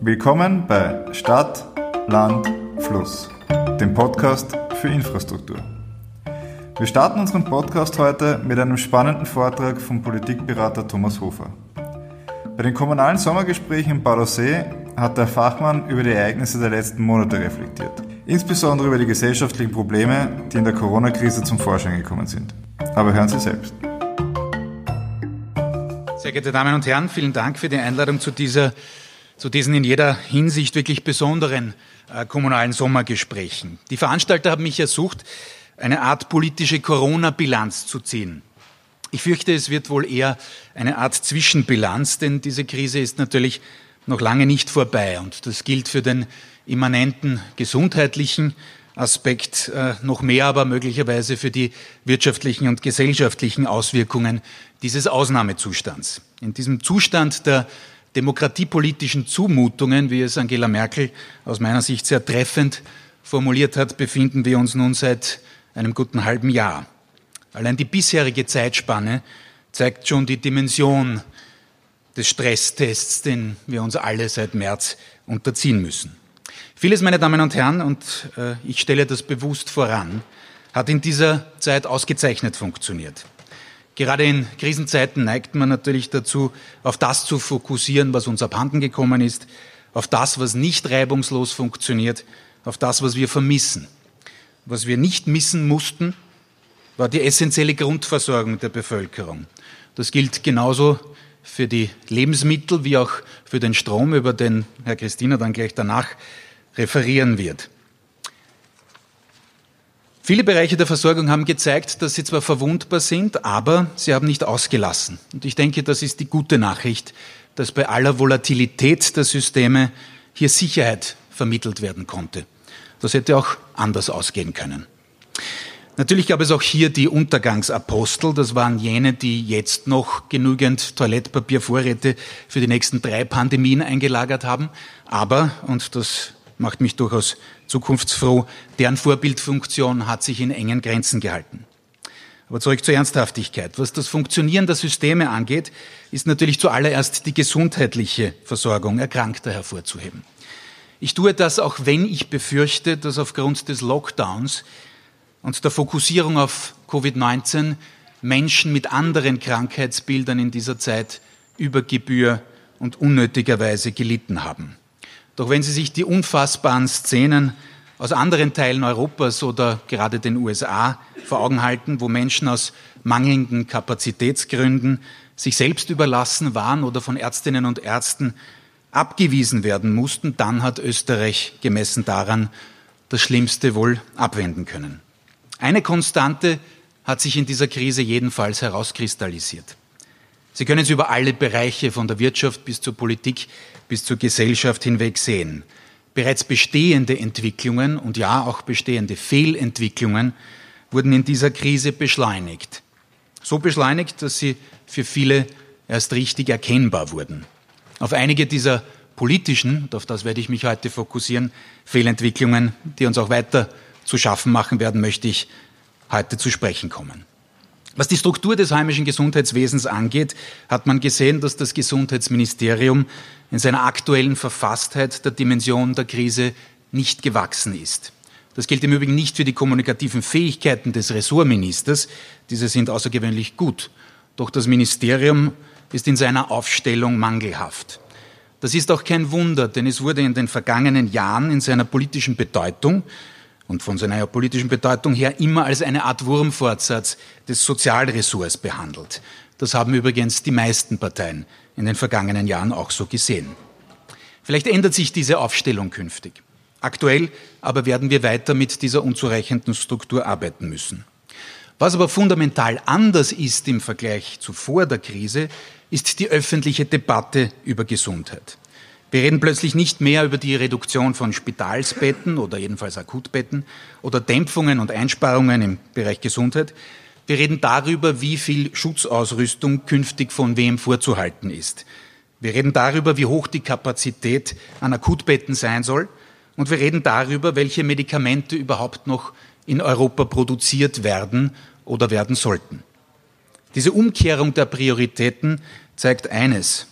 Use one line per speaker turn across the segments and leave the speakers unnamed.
Willkommen bei Stadt, Land, Fluss, dem Podcast für Infrastruktur. Wir starten unseren Podcast heute mit einem spannenden Vortrag vom Politikberater Thomas Hofer. Bei den kommunalen Sommergesprächen in Baudaussee hat der Fachmann über die Ereignisse der letzten Monate reflektiert. Insbesondere über die gesellschaftlichen Probleme, die in der Corona-Krise zum Vorschein gekommen sind. Aber hören Sie selbst.
Sehr geehrte Damen und Herren, vielen Dank für die Einladung zu dieser zu diesen in jeder Hinsicht wirklich besonderen äh, kommunalen Sommergesprächen. Die Veranstalter haben mich ersucht, eine Art politische Corona-Bilanz zu ziehen. Ich fürchte, es wird wohl eher eine Art Zwischenbilanz, denn diese Krise ist natürlich noch lange nicht vorbei und das gilt für den immanenten gesundheitlichen Aspekt äh, noch mehr, aber möglicherweise für die wirtschaftlichen und gesellschaftlichen Auswirkungen dieses Ausnahmezustands. In diesem Zustand der demokratiepolitischen Zumutungen, wie es Angela Merkel aus meiner Sicht sehr treffend formuliert hat, befinden wir uns nun seit einem guten halben Jahr. Allein die bisherige Zeitspanne zeigt schon die Dimension des Stresstests, den wir uns alle seit März unterziehen müssen. Vieles, meine Damen und Herren, und äh, ich stelle das bewusst voran, hat in dieser Zeit ausgezeichnet funktioniert. Gerade in Krisenzeiten neigt man natürlich dazu, auf das zu fokussieren, was uns abhanden gekommen ist, auf das, was nicht reibungslos funktioniert, auf das, was wir vermissen. Was wir nicht missen mussten, war die essentielle Grundversorgung der Bevölkerung. Das gilt genauso für die Lebensmittel wie auch für den Strom, über den Herr Christina dann gleich danach referieren wird. Viele Bereiche der Versorgung haben gezeigt, dass sie zwar verwundbar sind, aber sie haben nicht ausgelassen. Und ich denke, das ist die gute Nachricht, dass bei aller Volatilität der Systeme hier Sicherheit vermittelt werden konnte. Das hätte auch anders ausgehen können. Natürlich gab es auch hier die Untergangsapostel. Das waren jene, die jetzt noch genügend Toilettpapiervorräte für die nächsten drei Pandemien eingelagert haben. Aber, und das macht mich durchaus zukunftsfroh. Deren Vorbildfunktion hat sich in engen Grenzen gehalten. Aber zurück zur Ernsthaftigkeit. Was das Funktionieren der Systeme angeht, ist natürlich zuallererst die gesundheitliche Versorgung Erkrankter hervorzuheben. Ich tue das auch wenn ich befürchte, dass aufgrund des Lockdowns und der Fokussierung auf Covid-19 Menschen mit anderen Krankheitsbildern in dieser Zeit über Gebühr und unnötigerweise gelitten haben. Doch wenn Sie sich die unfassbaren Szenen aus anderen Teilen Europas oder gerade den USA vor Augen halten, wo Menschen aus mangelnden Kapazitätsgründen sich selbst überlassen waren oder von Ärztinnen und Ärzten abgewiesen werden mussten, dann hat Österreich gemessen daran das Schlimmste wohl abwenden können. Eine Konstante hat sich in dieser Krise jedenfalls herauskristallisiert. Sie können es über alle Bereiche von der Wirtschaft bis zur Politik bis zur Gesellschaft hinweg sehen. Bereits bestehende Entwicklungen und ja auch bestehende Fehlentwicklungen wurden in dieser Krise beschleunigt. So beschleunigt, dass sie für viele erst richtig erkennbar wurden. Auf einige dieser politischen, und auf das werde ich mich heute fokussieren, Fehlentwicklungen, die uns auch weiter zu schaffen machen werden, möchte ich heute zu sprechen kommen. Was die Struktur des heimischen Gesundheitswesens angeht, hat man gesehen, dass das Gesundheitsministerium in seiner aktuellen Verfasstheit der Dimension der Krise nicht gewachsen ist. Das gilt im Übrigen nicht für die kommunikativen Fähigkeiten des Ressortministers. Diese sind außergewöhnlich gut. Doch das Ministerium ist in seiner Aufstellung mangelhaft. Das ist auch kein Wunder, denn es wurde in den vergangenen Jahren in seiner politischen Bedeutung und von seiner politischen Bedeutung her immer als eine Art Wurmfortsatz des Sozialressorts behandelt. Das haben übrigens die meisten Parteien in den vergangenen Jahren auch so gesehen. Vielleicht ändert sich diese Aufstellung künftig. Aktuell aber werden wir weiter mit dieser unzureichenden Struktur arbeiten müssen. Was aber fundamental anders ist im Vergleich zu vor der Krise, ist die öffentliche Debatte über Gesundheit. Wir reden plötzlich nicht mehr über die Reduktion von Spitalsbetten oder jedenfalls Akutbetten oder Dämpfungen und Einsparungen im Bereich Gesundheit. Wir reden darüber, wie viel Schutzausrüstung künftig von wem vorzuhalten ist. Wir reden darüber, wie hoch die Kapazität an Akutbetten sein soll. Und wir reden darüber, welche Medikamente überhaupt noch in Europa produziert werden oder werden sollten. Diese Umkehrung der Prioritäten zeigt eines.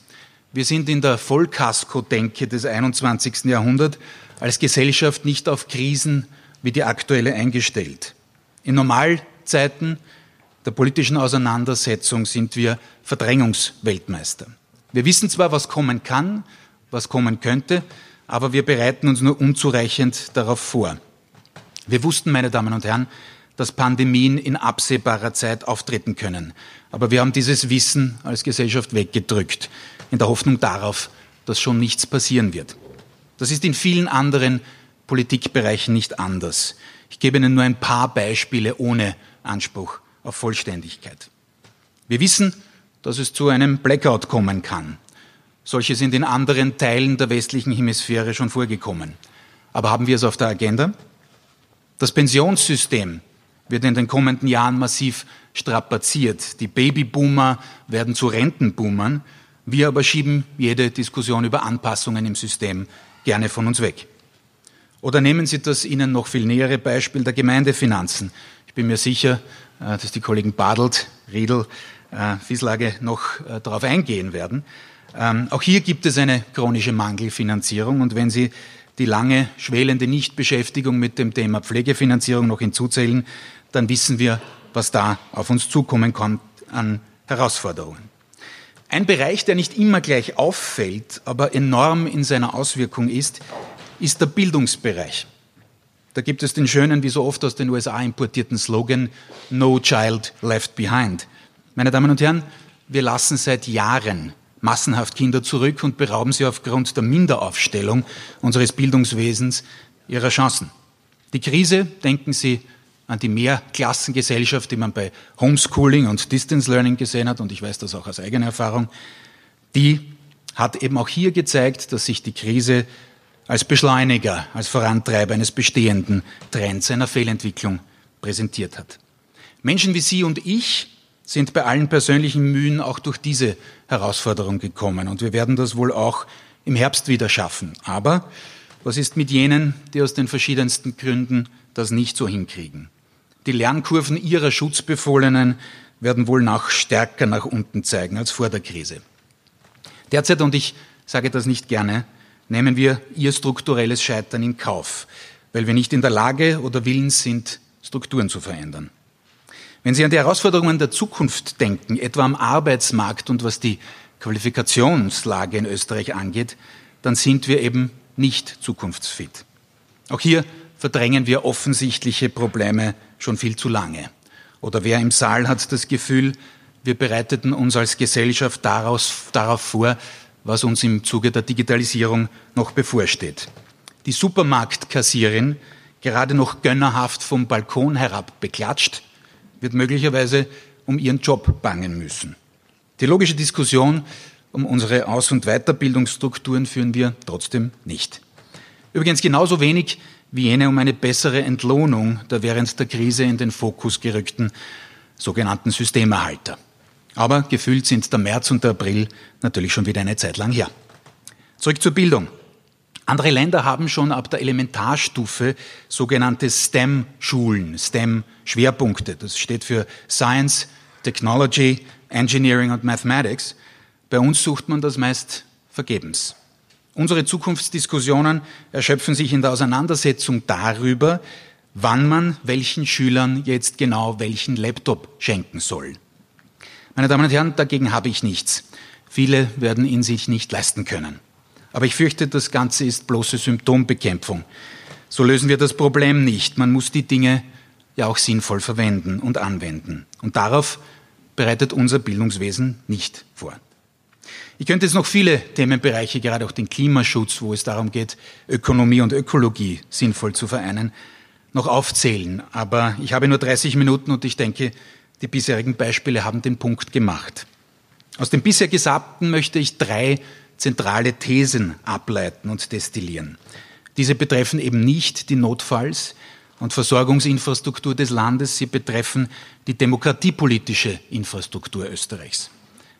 Wir sind in der Vollkasko-Denke des 21. Jahrhunderts als Gesellschaft nicht auf Krisen wie die aktuelle eingestellt. In Normalzeiten der politischen Auseinandersetzung sind wir Verdrängungsweltmeister. Wir wissen zwar, was kommen kann, was kommen könnte, aber wir bereiten uns nur unzureichend darauf vor. Wir wussten, meine Damen und Herren, dass Pandemien in absehbarer Zeit auftreten können. Aber wir haben dieses Wissen als Gesellschaft weggedrückt, in der Hoffnung darauf, dass schon nichts passieren wird. Das ist in vielen anderen Politikbereichen nicht anders. Ich gebe Ihnen nur ein paar Beispiele ohne Anspruch auf Vollständigkeit. Wir wissen, dass es zu einem Blackout kommen kann. Solche sind in anderen Teilen der westlichen Hemisphäre schon vorgekommen. Aber haben wir es auf der Agenda? Das Pensionssystem wird in den kommenden Jahren massiv strapaziert. Die Babyboomer werden zu Rentenboomern. Wir aber schieben jede Diskussion über Anpassungen im System gerne von uns weg. Oder nehmen Sie das Ihnen noch viel nähere Beispiel der Gemeindefinanzen. Ich bin mir sicher, äh, dass die Kollegen Badelt, Riedel, äh, Fieslage noch äh, darauf eingehen werden. Ähm, auch hier gibt es eine chronische Mangelfinanzierung und wenn Sie die lange schwelende Nichtbeschäftigung mit dem Thema Pflegefinanzierung noch hinzuzählen, dann wissen wir, was da auf uns zukommen kann an Herausforderungen. Ein Bereich, der nicht immer gleich auffällt, aber enorm in seiner Auswirkung ist, ist der Bildungsbereich. Da gibt es den schönen, wie so oft aus den USA importierten Slogan No Child Left Behind. Meine Damen und Herren, wir lassen seit Jahren massenhaft Kinder zurück und berauben sie aufgrund der Minderaufstellung unseres Bildungswesens ihrer Chancen. Die Krise, denken Sie an die Mehrklassengesellschaft, die man bei Homeschooling und Distance Learning gesehen hat, und ich weiß das auch aus eigener Erfahrung, die hat eben auch hier gezeigt, dass sich die Krise als Beschleuniger, als Vorantreiber eines bestehenden Trends einer Fehlentwicklung präsentiert hat. Menschen wie Sie und ich sind bei allen persönlichen Mühen auch durch diese Herausforderung gekommen und wir werden das wohl auch im Herbst wieder schaffen. Aber was ist mit jenen, die aus den verschiedensten Gründen das nicht so hinkriegen? Die Lernkurven ihrer Schutzbefohlenen werden wohl noch stärker nach unten zeigen als vor der Krise. Derzeit, und ich sage das nicht gerne, nehmen wir ihr strukturelles Scheitern in Kauf, weil wir nicht in der Lage oder willens sind, Strukturen zu verändern. Wenn Sie an die Herausforderungen der Zukunft denken, etwa am Arbeitsmarkt und was die Qualifikationslage in Österreich angeht, dann sind wir eben nicht zukunftsfit. Auch hier verdrängen wir offensichtliche Probleme schon viel zu lange. Oder wer im Saal hat das Gefühl, wir bereiteten uns als Gesellschaft daraus, darauf vor, was uns im Zuge der Digitalisierung noch bevorsteht. Die Supermarktkassierin, gerade noch gönnerhaft vom Balkon herab beklatscht, wird möglicherweise um ihren Job bangen müssen. Die logische Diskussion um unsere Aus- und Weiterbildungsstrukturen führen wir trotzdem nicht. Übrigens genauso wenig wie jene um eine bessere Entlohnung der während der Krise in den Fokus gerückten sogenannten Systemerhalter. Aber gefühlt sind der März und der April natürlich schon wieder eine Zeit lang her. Zurück zur Bildung. Andere Länder haben schon ab der Elementarstufe sogenannte STEM-Schulen, STEM-Schwerpunkte. Das steht für Science, Technology, Engineering und Mathematics. Bei uns sucht man das meist vergebens. Unsere Zukunftsdiskussionen erschöpfen sich in der Auseinandersetzung darüber, wann man welchen Schülern jetzt genau welchen Laptop schenken soll. Meine Damen und Herren, dagegen habe ich nichts. Viele werden ihn sich nicht leisten können. Aber ich fürchte, das Ganze ist bloße Symptombekämpfung. So lösen wir das Problem nicht. Man muss die Dinge ja auch sinnvoll verwenden und anwenden. Und darauf bereitet unser Bildungswesen nicht vor. Ich könnte jetzt noch viele Themenbereiche, gerade auch den Klimaschutz, wo es darum geht, Ökonomie und Ökologie sinnvoll zu vereinen, noch aufzählen. Aber ich habe nur 30 Minuten und ich denke, die bisherigen Beispiele haben den Punkt gemacht. Aus dem bisher Gesagten möchte ich drei zentrale Thesen ableiten und destillieren. Diese betreffen eben nicht die Notfalls- und Versorgungsinfrastruktur des Landes, sie betreffen die demokratiepolitische Infrastruktur Österreichs.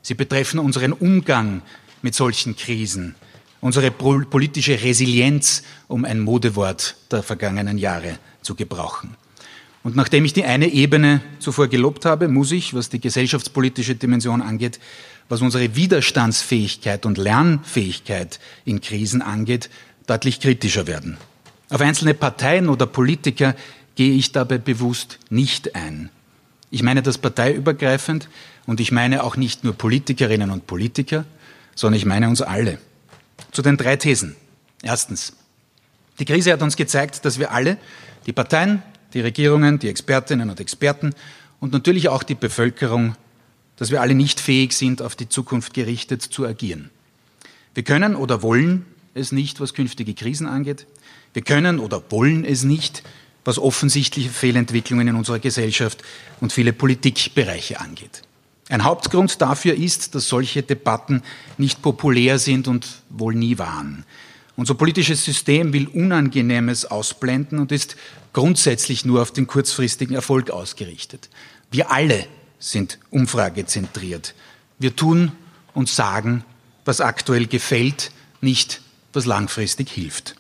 Sie betreffen unseren Umgang mit solchen Krisen, unsere politische Resilienz, um ein Modewort der vergangenen Jahre zu gebrauchen. Und nachdem ich die eine Ebene zuvor gelobt habe, muss ich, was die gesellschaftspolitische Dimension angeht, was unsere Widerstandsfähigkeit und Lernfähigkeit in Krisen angeht, deutlich kritischer werden. Auf einzelne Parteien oder Politiker gehe ich dabei bewusst nicht ein. Ich meine das parteiübergreifend und ich meine auch nicht nur Politikerinnen und Politiker, sondern ich meine uns alle. Zu den drei Thesen. Erstens. Die Krise hat uns gezeigt, dass wir alle, die Parteien, die Regierungen, die Expertinnen und Experten und natürlich auch die Bevölkerung, dass wir alle nicht fähig sind, auf die Zukunft gerichtet zu agieren. Wir können oder wollen es nicht, was künftige Krisen angeht. Wir können oder wollen es nicht, was offensichtliche Fehlentwicklungen in unserer Gesellschaft und viele Politikbereiche angeht. Ein Hauptgrund dafür ist, dass solche Debatten nicht populär sind und wohl nie waren. Unser politisches System will Unangenehmes ausblenden und ist grundsätzlich nur auf den kurzfristigen Erfolg ausgerichtet. Wir alle sind umfragezentriert. Wir tun und sagen, was aktuell gefällt, nicht was langfristig hilft.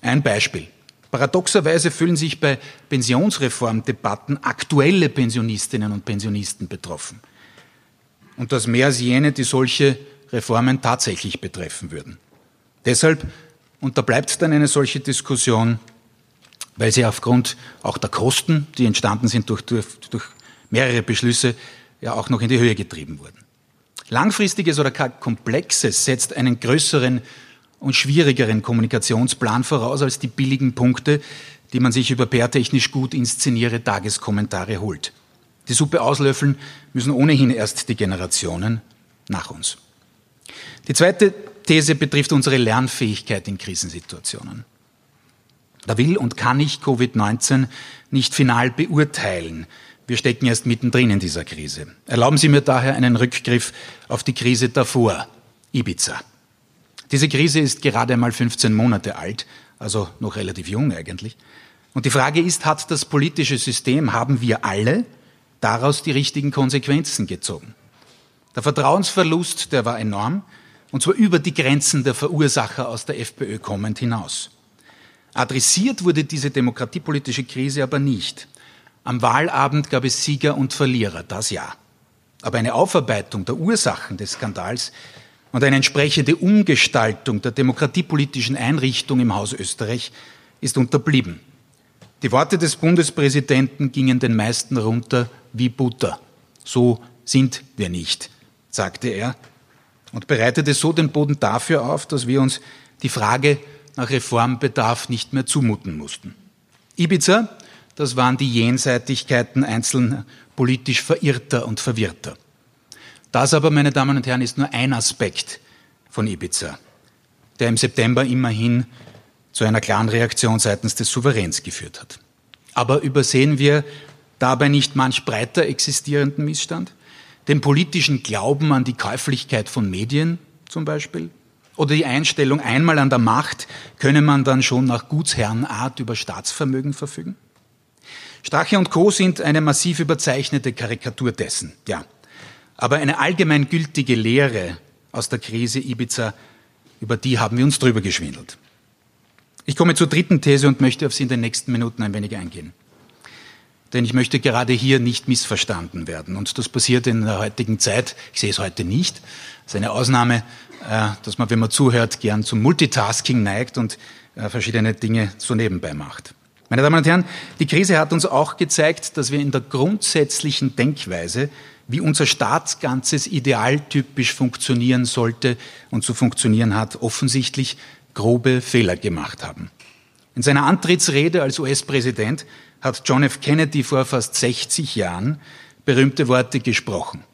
Ein Beispiel. Paradoxerweise fühlen sich bei Pensionsreformdebatten aktuelle Pensionistinnen und Pensionisten betroffen. Und das mehr als jene, die solche Reformen tatsächlich betreffen würden. Deshalb unterbleibt dann eine solche Diskussion, weil sie aufgrund auch der Kosten, die entstanden sind durch, durch, durch mehrere Beschlüsse, ja auch noch in die Höhe getrieben wurden. Langfristiges oder komplexes setzt einen größeren und schwierigeren Kommunikationsplan voraus als die billigen Punkte, die man sich über PR-technisch gut inszenierte Tageskommentare holt. Die Suppe auslöffeln müssen ohnehin erst die Generationen nach uns. Die zweite These betrifft unsere Lernfähigkeit in Krisensituationen. Da will und kann ich Covid-19 nicht final beurteilen. Wir stecken erst mittendrin in dieser Krise. Erlauben Sie mir daher einen Rückgriff auf die Krise davor, Ibiza. Diese Krise ist gerade einmal 15 Monate alt, also noch relativ jung eigentlich. Und die Frage ist, hat das politische System, haben wir alle daraus die richtigen Konsequenzen gezogen? Der Vertrauensverlust, der war enorm, und zwar über die Grenzen der Verursacher aus der FPÖ kommend hinaus. Adressiert wurde diese demokratiepolitische Krise aber nicht. Am Wahlabend gab es Sieger und Verlierer, das ja. Aber eine Aufarbeitung der Ursachen des Skandals und eine entsprechende Umgestaltung der demokratiepolitischen Einrichtung im Haus Österreich ist unterblieben. Die Worte des Bundespräsidenten gingen den meisten runter wie Butter. So sind wir nicht, sagte er und bereitete so den Boden dafür auf, dass wir uns die Frage nach Reformbedarf nicht mehr zumuten mussten. Ibiza, das waren die Jenseitigkeiten einzelner politisch Verirrter und Verwirrter. Das aber, meine Damen und Herren, ist nur ein Aspekt von Ibiza, der im September immerhin zu einer klaren Reaktion seitens des Souveräns geführt hat. Aber übersehen wir dabei nicht manch breiter existierenden Missstand? Den politischen Glauben an die Käuflichkeit von Medien zum Beispiel? Oder die Einstellung, einmal an der Macht könne man dann schon nach Gutsherrenart über Staatsvermögen verfügen? Strache und Co. sind eine massiv überzeichnete Karikatur dessen, ja. Aber eine allgemeingültige Lehre aus der Krise Ibiza, über die haben wir uns drüber geschwindelt. Ich komme zur dritten These und möchte auf sie in den nächsten Minuten ein wenig eingehen. Denn ich möchte gerade hier nicht missverstanden werden. Und das passiert in der heutigen Zeit. Ich sehe es heute nicht. Das ist eine Ausnahme, äh, dass man, wenn man zuhört, gern zum Multitasking neigt und äh, verschiedene Dinge so nebenbei macht. Meine Damen und Herren, die Krise hat uns auch gezeigt, dass wir in der grundsätzlichen Denkweise, wie unser Staatsganzes idealtypisch funktionieren sollte und zu funktionieren hat, offensichtlich grobe Fehler gemacht haben. In seiner Antrittsrede als US-Präsident hat John F. Kennedy vor fast 60 Jahren berühmte Worte gesprochen.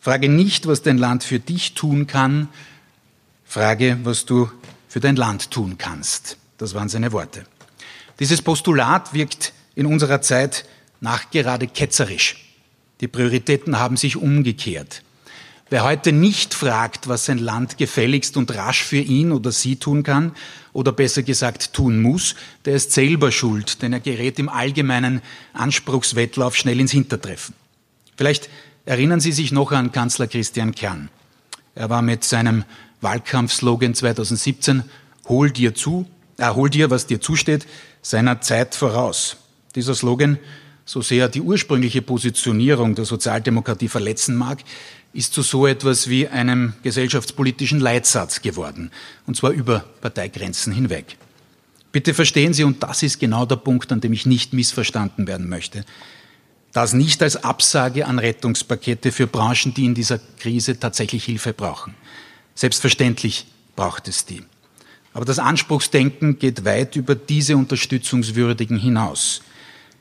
Frage nicht, was dein Land für dich tun kann, frage, was du für dein Land tun kannst. Das waren seine Worte. Dieses Postulat wirkt in unserer Zeit nachgerade ketzerisch. Die Prioritäten haben sich umgekehrt. Wer heute nicht fragt, was sein Land gefälligst und rasch für ihn oder sie tun kann, oder besser gesagt tun muss, der ist selber schuld, denn er gerät im allgemeinen Anspruchswettlauf schnell ins Hintertreffen. Vielleicht erinnern Sie sich noch an Kanzler Christian Kern. Er war mit seinem Wahlkampfslogan 2017 Hol dir zu, äh, hol dir, was dir zusteht, seiner Zeit voraus. Dieser Slogan, so sehr die ursprüngliche Positionierung der Sozialdemokratie verletzen mag, ist zu so etwas wie einem gesellschaftspolitischen Leitsatz geworden, und zwar über Parteigrenzen hinweg. Bitte verstehen Sie, und das ist genau der Punkt, an dem ich nicht missverstanden werden möchte, das nicht als Absage an Rettungspakete für Branchen, die in dieser Krise tatsächlich Hilfe brauchen. Selbstverständlich braucht es die. Aber das Anspruchsdenken geht weit über diese Unterstützungswürdigen hinaus.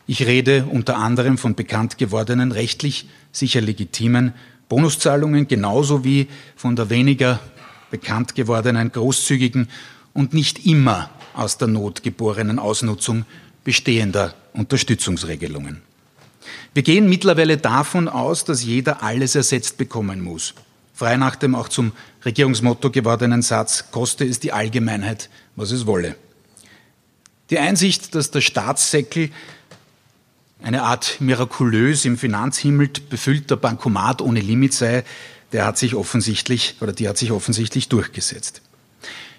Ich rede unter anderem von bekannt gewordenen, rechtlich sicher legitimen Bonuszahlungen, genauso wie von der weniger bekannt gewordenen, großzügigen und nicht immer aus der Not geborenen Ausnutzung bestehender Unterstützungsregelungen. Wir gehen mittlerweile davon aus, dass jeder alles ersetzt bekommen muss. Frei nach dem auch zum Regierungsmotto gewordenen Satz, koste es die Allgemeinheit, was es wolle. Die Einsicht, dass der Staatssäckel eine Art mirakulös im Finanzhimmel befüllter Bankomat ohne Limit sei, der hat sich offensichtlich oder die hat sich offensichtlich durchgesetzt.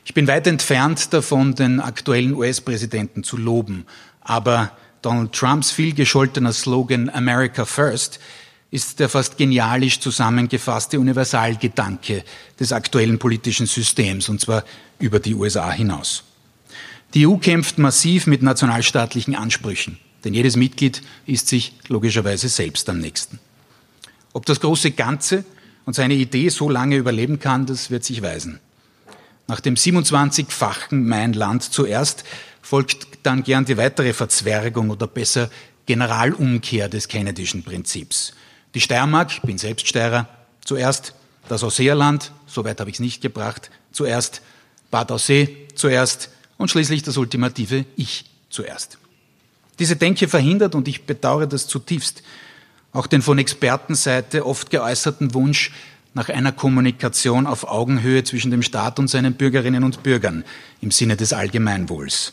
Ich bin weit entfernt davon, den aktuellen US-Präsidenten zu loben, aber Donald Trumps vielgescholtener Slogan America First ist der fast genialisch zusammengefasste Universalgedanke des aktuellen politischen Systems, und zwar über die USA hinaus. Die EU kämpft massiv mit nationalstaatlichen Ansprüchen, denn jedes Mitglied ist sich logischerweise selbst am nächsten. Ob das große Ganze und seine Idee so lange überleben kann, das wird sich weisen. Nach dem 27-fachen Mein Land zuerst folgt dann gern die weitere Verzwergung oder besser Generalumkehr des Kennedyschen Prinzips. Die Steiermark, ich bin selbst Steirer, zuerst das Ausseerland, soweit habe ich es nicht gebracht, zuerst Bad Aussee, zuerst und schließlich das ultimative Ich zuerst. Diese Denke verhindert, und ich bedauere das zutiefst, auch den von Expertenseite oft geäußerten Wunsch nach einer Kommunikation auf Augenhöhe zwischen dem Staat und seinen Bürgerinnen und Bürgern im Sinne des Allgemeinwohls.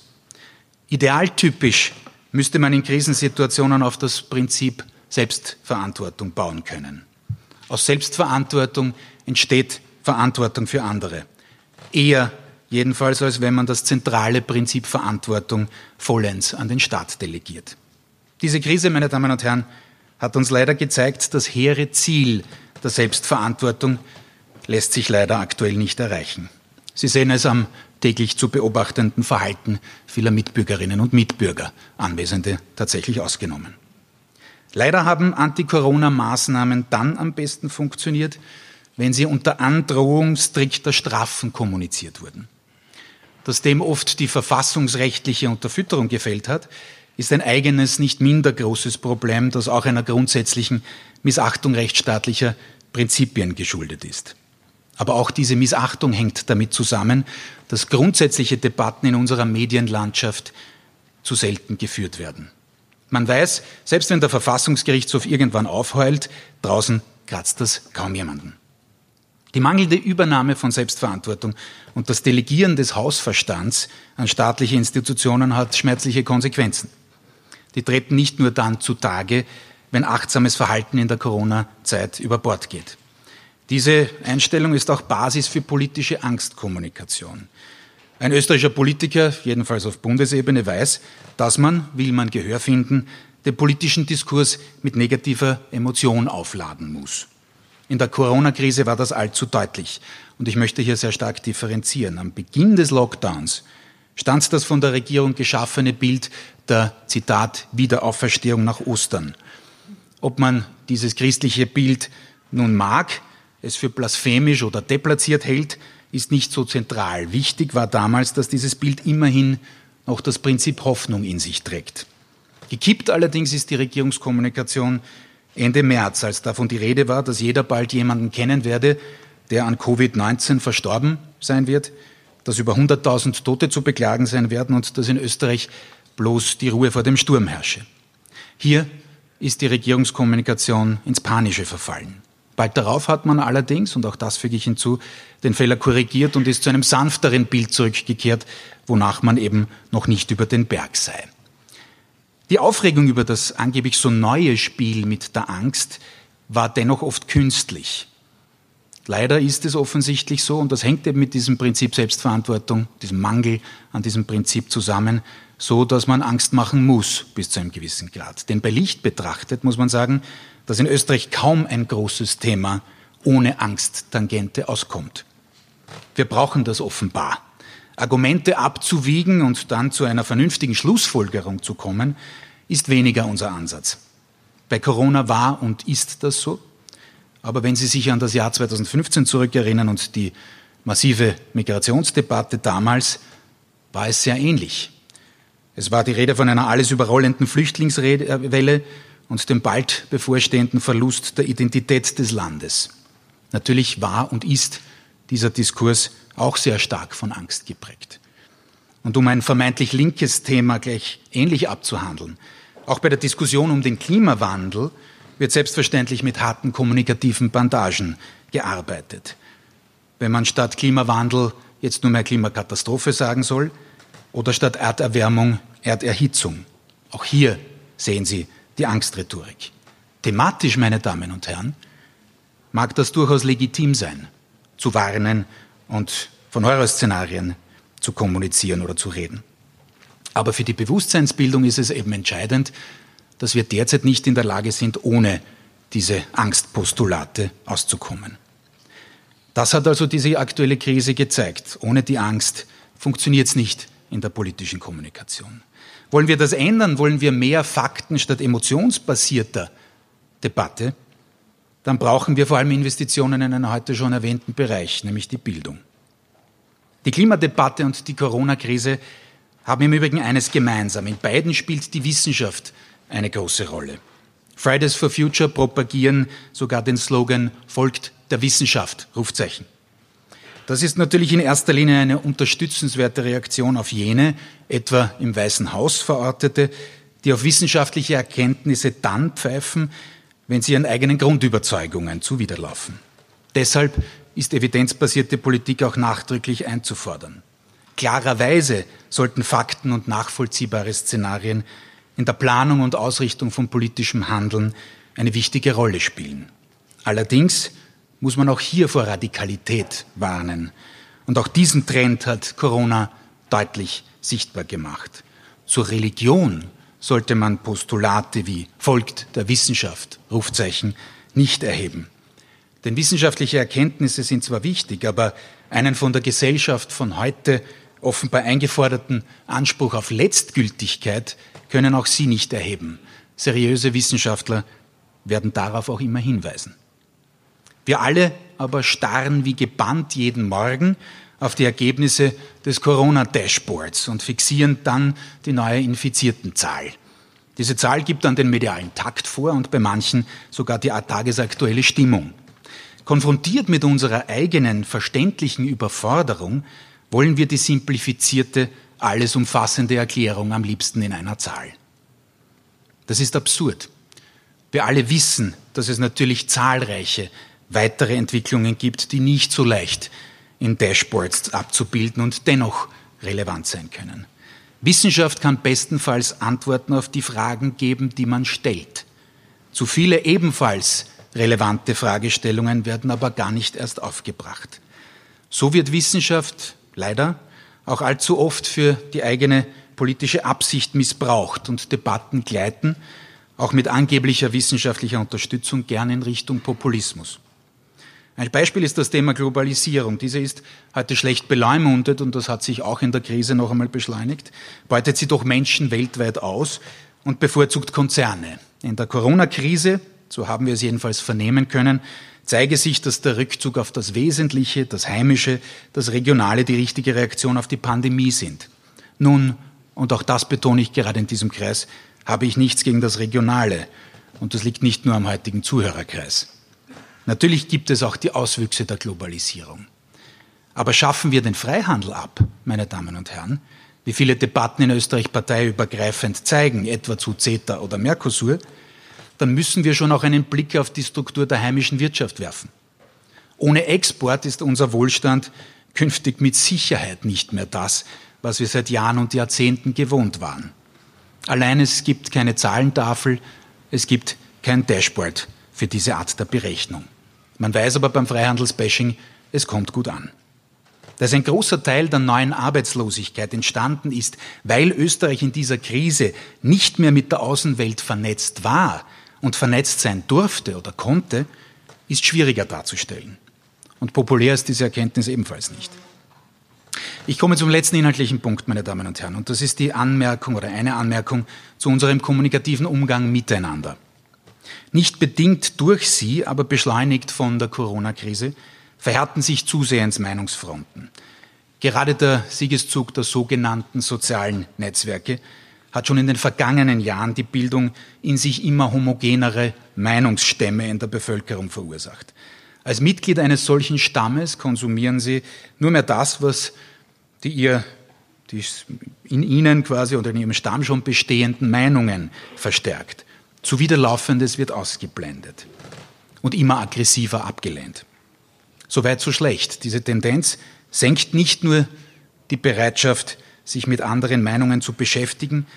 Idealtypisch müsste man in Krisensituationen auf das Prinzip Selbstverantwortung bauen können. Aus Selbstverantwortung entsteht Verantwortung für andere. Eher jedenfalls, als wenn man das zentrale Prinzip Verantwortung vollends an den Staat delegiert. Diese Krise, meine Damen und Herren, hat uns leider gezeigt, das hehre Ziel der Selbstverantwortung lässt sich leider aktuell nicht erreichen. Sie sehen es am täglich zu beobachtenden Verhalten vieler Mitbürgerinnen und Mitbürger, Anwesende tatsächlich ausgenommen. Leider haben Anti-Corona-Maßnahmen dann am besten funktioniert, wenn sie unter Androhung strikter Strafen kommuniziert wurden. Dass dem oft die verfassungsrechtliche Unterfütterung gefällt hat, ist ein eigenes, nicht minder großes Problem, das auch einer grundsätzlichen Missachtung rechtsstaatlicher Prinzipien geschuldet ist. Aber auch diese Missachtung hängt damit zusammen, dass grundsätzliche Debatten in unserer Medienlandschaft zu selten geführt werden. Man weiß, selbst wenn der Verfassungsgerichtshof irgendwann aufheult, draußen kratzt das kaum jemanden. Die mangelnde Übernahme von Selbstverantwortung und das Delegieren des Hausverstands an staatliche Institutionen hat schmerzliche Konsequenzen. Die treten nicht nur dann zutage, wenn achtsames Verhalten in der Corona-Zeit über Bord geht. Diese Einstellung ist auch Basis für politische Angstkommunikation. Ein österreichischer Politiker, jedenfalls auf Bundesebene, weiß, dass man, will man Gehör finden, den politischen Diskurs mit negativer Emotion aufladen muss. In der Corona-Krise war das allzu deutlich. Und ich möchte hier sehr stark differenzieren. Am Beginn des Lockdowns stand das von der Regierung geschaffene Bild der, Zitat, Wiederauferstehung nach Ostern. Ob man dieses christliche Bild nun mag, es für blasphemisch oder deplatziert hält, ist nicht so zentral. Wichtig war damals, dass dieses Bild immerhin noch das Prinzip Hoffnung in sich trägt. Gekippt allerdings ist die Regierungskommunikation Ende März, als davon die Rede war, dass jeder bald jemanden kennen werde, der an Covid-19 verstorben sein wird, dass über 100.000 Tote zu beklagen sein werden und dass in Österreich bloß die Ruhe vor dem Sturm herrsche. Hier ist die Regierungskommunikation ins Panische verfallen. Bald darauf hat man allerdings, und auch das füge ich hinzu, den Fehler korrigiert und ist zu einem sanfteren Bild zurückgekehrt, wonach man eben noch nicht über den Berg sei. Die Aufregung über das angeblich so neue Spiel mit der Angst war dennoch oft künstlich. Leider ist es offensichtlich so, und das hängt eben mit diesem Prinzip Selbstverantwortung, diesem Mangel an diesem Prinzip zusammen, so dass man Angst machen muss bis zu einem gewissen Grad. Denn bei Licht betrachtet muss man sagen, dass in Österreich kaum ein großes Thema ohne Angsttangente auskommt. Wir brauchen das offenbar. Argumente abzuwiegen und dann zu einer vernünftigen Schlussfolgerung zu kommen, ist weniger unser Ansatz. Bei Corona war und ist das so. Aber wenn Sie sich an das Jahr 2015 zurückerinnern und die massive Migrationsdebatte damals, war es sehr ähnlich. Es war die Rede von einer alles überrollenden Flüchtlingswelle und dem bald bevorstehenden Verlust der Identität des Landes. Natürlich war und ist dieser Diskurs auch sehr stark von Angst geprägt. Und um ein vermeintlich linkes Thema gleich ähnlich abzuhandeln, auch bei der Diskussion um den Klimawandel wird selbstverständlich mit harten kommunikativen Bandagen gearbeitet. Wenn man statt Klimawandel jetzt nur mehr Klimakatastrophe sagen soll oder statt Erderwärmung Erderhitzung. Auch hier sehen Sie die Angstrhetorik. Thematisch, meine Damen und Herren, mag das durchaus legitim sein, zu warnen und von Horrorszenarien zu kommunizieren oder zu reden. Aber für die Bewusstseinsbildung ist es eben entscheidend, dass wir derzeit nicht in der Lage sind, ohne diese Angstpostulate auszukommen. Das hat also diese aktuelle Krise gezeigt. Ohne die Angst funktioniert es nicht in der politischen Kommunikation. Wollen wir das ändern? Wollen wir mehr Fakten statt emotionsbasierter Debatte? Dann brauchen wir vor allem Investitionen in einen heute schon erwähnten Bereich, nämlich die Bildung. Die Klimadebatte und die Corona-Krise haben im Übrigen eines gemeinsam. In beiden spielt die Wissenschaft eine große Rolle. Fridays for Future propagieren sogar den Slogan Folgt der Wissenschaft, Rufzeichen. Das ist natürlich in erster Linie eine unterstützenswerte Reaktion auf jene, etwa im Weißen Haus verortete, die auf wissenschaftliche Erkenntnisse dann pfeifen, wenn sie ihren eigenen Grundüberzeugungen zuwiderlaufen. Deshalb ist evidenzbasierte Politik auch nachdrücklich einzufordern. Klarerweise sollten Fakten und nachvollziehbare Szenarien in der Planung und Ausrichtung von politischem Handeln eine wichtige Rolle spielen. Allerdings muss man auch hier vor Radikalität warnen. Und auch diesen Trend hat Corona deutlich sichtbar gemacht. Zur Religion sollte man Postulate wie folgt der Wissenschaft, Rufzeichen, nicht erheben. Denn wissenschaftliche Erkenntnisse sind zwar wichtig, aber einen von der Gesellschaft von heute offenbar eingeforderten Anspruch auf Letztgültigkeit können auch Sie nicht erheben. Seriöse Wissenschaftler werden darauf auch immer hinweisen. Wir alle aber starren wie gebannt jeden Morgen auf die Ergebnisse des Corona-Dashboards und fixieren dann die neue Infiziertenzahl. Diese Zahl gibt dann den medialen Takt vor und bei manchen sogar die tagesaktuelle Stimmung. Konfrontiert mit unserer eigenen verständlichen Überforderung wollen wir die simplifizierte, alles umfassende Erklärung am liebsten in einer Zahl. Das ist absurd. Wir alle wissen, dass es natürlich zahlreiche weitere Entwicklungen gibt, die nicht so leicht in Dashboards abzubilden und dennoch relevant sein können. Wissenschaft kann bestenfalls Antworten auf die Fragen geben, die man stellt. Zu viele ebenfalls relevante Fragestellungen werden aber gar nicht erst aufgebracht. So wird Wissenschaft leider auch allzu oft für die eigene politische Absicht missbraucht und Debatten gleiten, auch mit angeblicher wissenschaftlicher Unterstützung, gern in Richtung Populismus. Ein Beispiel ist das Thema Globalisierung. Diese ist heute schlecht beleumundet und das hat sich auch in der Krise noch einmal beschleunigt, beutet sie doch Menschen weltweit aus und bevorzugt Konzerne. In der Corona-Krise, so haben wir es jedenfalls vernehmen können, zeige sich, dass der Rückzug auf das Wesentliche, das Heimische, das Regionale die richtige Reaktion auf die Pandemie sind. Nun, und auch das betone ich gerade in diesem Kreis, habe ich nichts gegen das Regionale. Und das liegt nicht nur am heutigen Zuhörerkreis. Natürlich gibt es auch die Auswüchse der Globalisierung. Aber schaffen wir den Freihandel ab, meine Damen und Herren, wie viele Debatten in Österreich parteiübergreifend zeigen, etwa zu CETA oder Mercosur, dann müssen wir schon auch einen Blick auf die Struktur der heimischen Wirtschaft werfen. Ohne Export ist unser Wohlstand künftig mit Sicherheit nicht mehr das, was wir seit Jahren und Jahrzehnten gewohnt waren. Allein es gibt keine Zahlentafel, es gibt kein Dashboard für diese Art der Berechnung. Man weiß aber beim Freihandelsbashing, es kommt gut an. dass ein großer Teil der neuen Arbeitslosigkeit entstanden ist, weil Österreich in dieser Krise nicht mehr mit der Außenwelt vernetzt war und vernetzt sein durfte oder konnte, ist schwieriger darzustellen. Und populär ist diese Erkenntnis ebenfalls nicht. Ich komme zum letzten inhaltlichen Punkt, meine Damen und Herren, und das ist die Anmerkung oder eine Anmerkung zu unserem kommunikativen Umgang miteinander. Nicht bedingt durch sie, aber beschleunigt von der Corona-Krise, verhärten sich zusehends Meinungsfronten. Gerade der Siegeszug der sogenannten sozialen Netzwerke hat schon in den vergangenen Jahren die Bildung in sich immer homogenere Meinungsstämme in der Bevölkerung verursacht. Als Mitglied eines solchen Stammes konsumieren sie nur mehr das, was die ihr die in ihnen quasi oder in ihrem Stamm schon bestehenden Meinungen verstärkt. Zuwiderlaufendes wird ausgeblendet und immer aggressiver abgelehnt. Soweit so schlecht. Diese Tendenz senkt nicht nur die Bereitschaft, sich mit anderen Meinungen zu beschäftigen,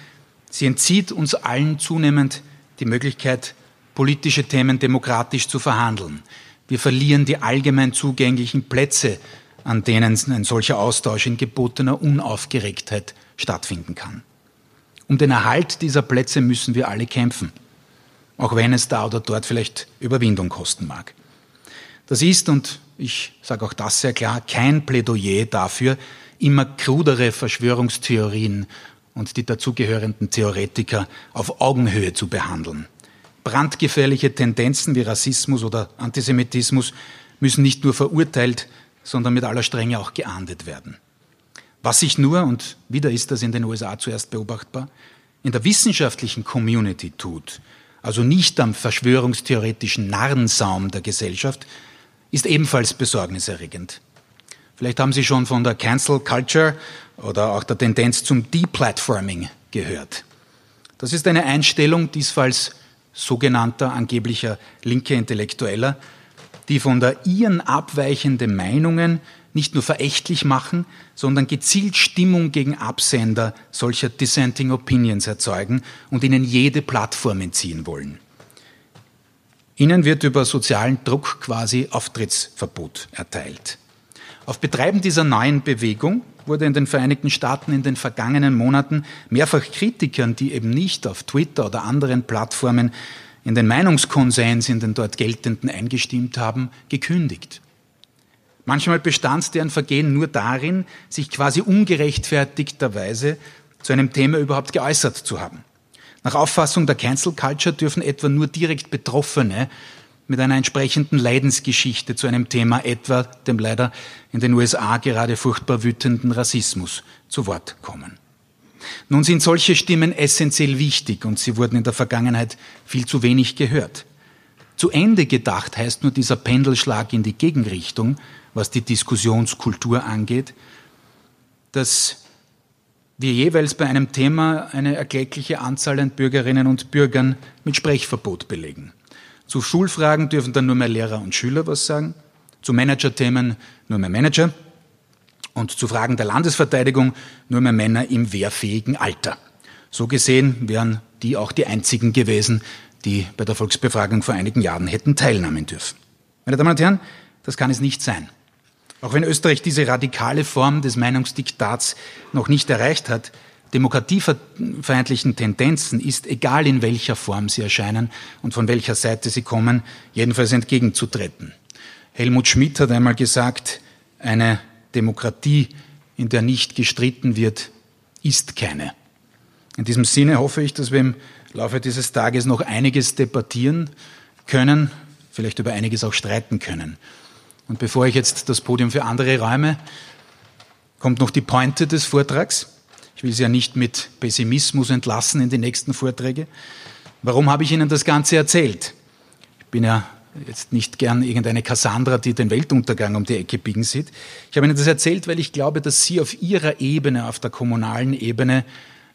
sie entzieht uns allen zunehmend die Möglichkeit, politische Themen demokratisch zu verhandeln. Wir verlieren die allgemein zugänglichen Plätze, an denen ein solcher Austausch in gebotener Unaufgeregtheit stattfinden kann. Um den Erhalt dieser Plätze müssen wir alle kämpfen, auch wenn es da oder dort vielleicht Überwindung kosten mag. Das ist, und ich sage auch das sehr klar, kein Plädoyer dafür, immer krudere Verschwörungstheorien und die dazugehörenden Theoretiker auf Augenhöhe zu behandeln. Brandgefährliche Tendenzen wie Rassismus oder Antisemitismus müssen nicht nur verurteilt, sondern mit aller Strenge auch geahndet werden. Was sich nur, und wieder ist das in den USA zuerst beobachtbar, in der wissenschaftlichen Community tut, also nicht am verschwörungstheoretischen Narrensaum der Gesellschaft, ist ebenfalls besorgniserregend. Vielleicht haben Sie schon von der Cancel Culture oder auch der Tendenz zum Deplatforming gehört. Das ist eine Einstellung diesfalls sogenannter angeblicher linker Intellektueller, die von der ihren abweichende Meinungen nicht nur verächtlich machen, sondern gezielt Stimmung gegen Absender solcher Dissenting Opinions erzeugen und ihnen jede Plattform entziehen wollen. Ihnen wird über sozialen Druck quasi Auftrittsverbot erteilt. Auf Betreiben dieser neuen Bewegung wurde in den Vereinigten Staaten in den vergangenen Monaten mehrfach Kritikern, die eben nicht auf Twitter oder anderen Plattformen in den Meinungskonsens in den dort geltenden eingestimmt haben, gekündigt. Manchmal bestand deren Vergehen nur darin, sich quasi ungerechtfertigterweise zu einem Thema überhaupt geäußert zu haben. Nach Auffassung der Cancel Culture dürfen etwa nur direkt Betroffene mit einer entsprechenden Leidensgeschichte zu einem Thema, etwa dem leider in den USA gerade furchtbar wütenden Rassismus, zu Wort kommen. Nun sind solche Stimmen essentiell wichtig und sie wurden in der Vergangenheit viel zu wenig gehört. Zu Ende gedacht heißt nur dieser Pendelschlag in die Gegenrichtung, was die Diskussionskultur angeht, dass wir jeweils bei einem Thema eine erkleckliche Anzahl an Bürgerinnen und Bürgern mit Sprechverbot belegen. Zu Schulfragen dürfen dann nur mehr Lehrer und Schüler was sagen, zu Managerthemen nur mehr Manager und zu Fragen der Landesverteidigung nur mehr Männer im wehrfähigen Alter. So gesehen wären die auch die einzigen gewesen, die bei der Volksbefragung vor einigen Jahren hätten teilnehmen dürfen. Meine Damen und Herren, das kann es nicht sein. Auch wenn Österreich diese radikale Form des Meinungsdiktats noch nicht erreicht hat, demokratiefeindlichen Tendenzen ist, egal in welcher Form sie erscheinen und von welcher Seite sie kommen, jedenfalls entgegenzutreten. Helmut Schmidt hat einmal gesagt, eine Demokratie, in der nicht gestritten wird, ist keine. In diesem Sinne hoffe ich, dass wir im Laufe dieses Tages noch einiges debattieren können, vielleicht über einiges auch streiten können. Und bevor ich jetzt das Podium für andere räume, kommt noch die Pointe des Vortrags. Ich will Sie ja nicht mit Pessimismus entlassen in die nächsten Vorträge. Warum habe ich Ihnen das Ganze erzählt? Ich bin ja jetzt nicht gern irgendeine Cassandra, die den Weltuntergang um die Ecke biegen sieht. Ich habe Ihnen das erzählt, weil ich glaube, dass Sie auf Ihrer Ebene, auf der kommunalen Ebene,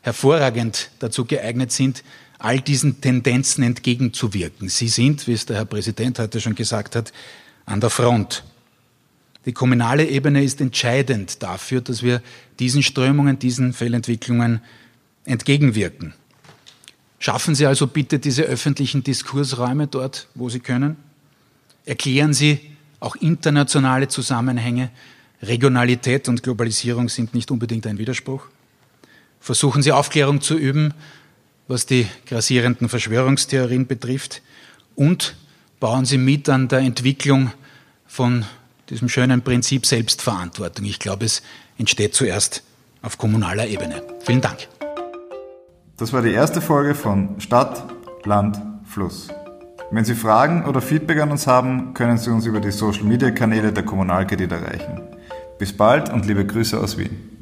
hervorragend dazu geeignet sind, all diesen Tendenzen entgegenzuwirken. Sie sind, wie es der Herr Präsident heute schon gesagt hat, an der Front. Die kommunale Ebene ist entscheidend dafür, dass wir diesen Strömungen, diesen Fehlentwicklungen entgegenwirken. Schaffen Sie also bitte diese öffentlichen Diskursräume dort, wo Sie können. Erklären Sie auch internationale Zusammenhänge. Regionalität und Globalisierung sind nicht unbedingt ein Widerspruch. Versuchen Sie Aufklärung zu üben, was die grassierenden Verschwörungstheorien betrifft. Und bauen Sie mit an der Entwicklung von diesem schönen Prinzip Selbstverantwortung. Ich glaube, es entsteht zuerst auf kommunaler Ebene. Vielen Dank.
Das war die erste Folge von Stadt, Land, Fluss. Wenn Sie Fragen oder Feedback an uns haben, können Sie uns über die Social-Media-Kanäle der Kommunalkredit erreichen. Bis bald und liebe Grüße aus Wien.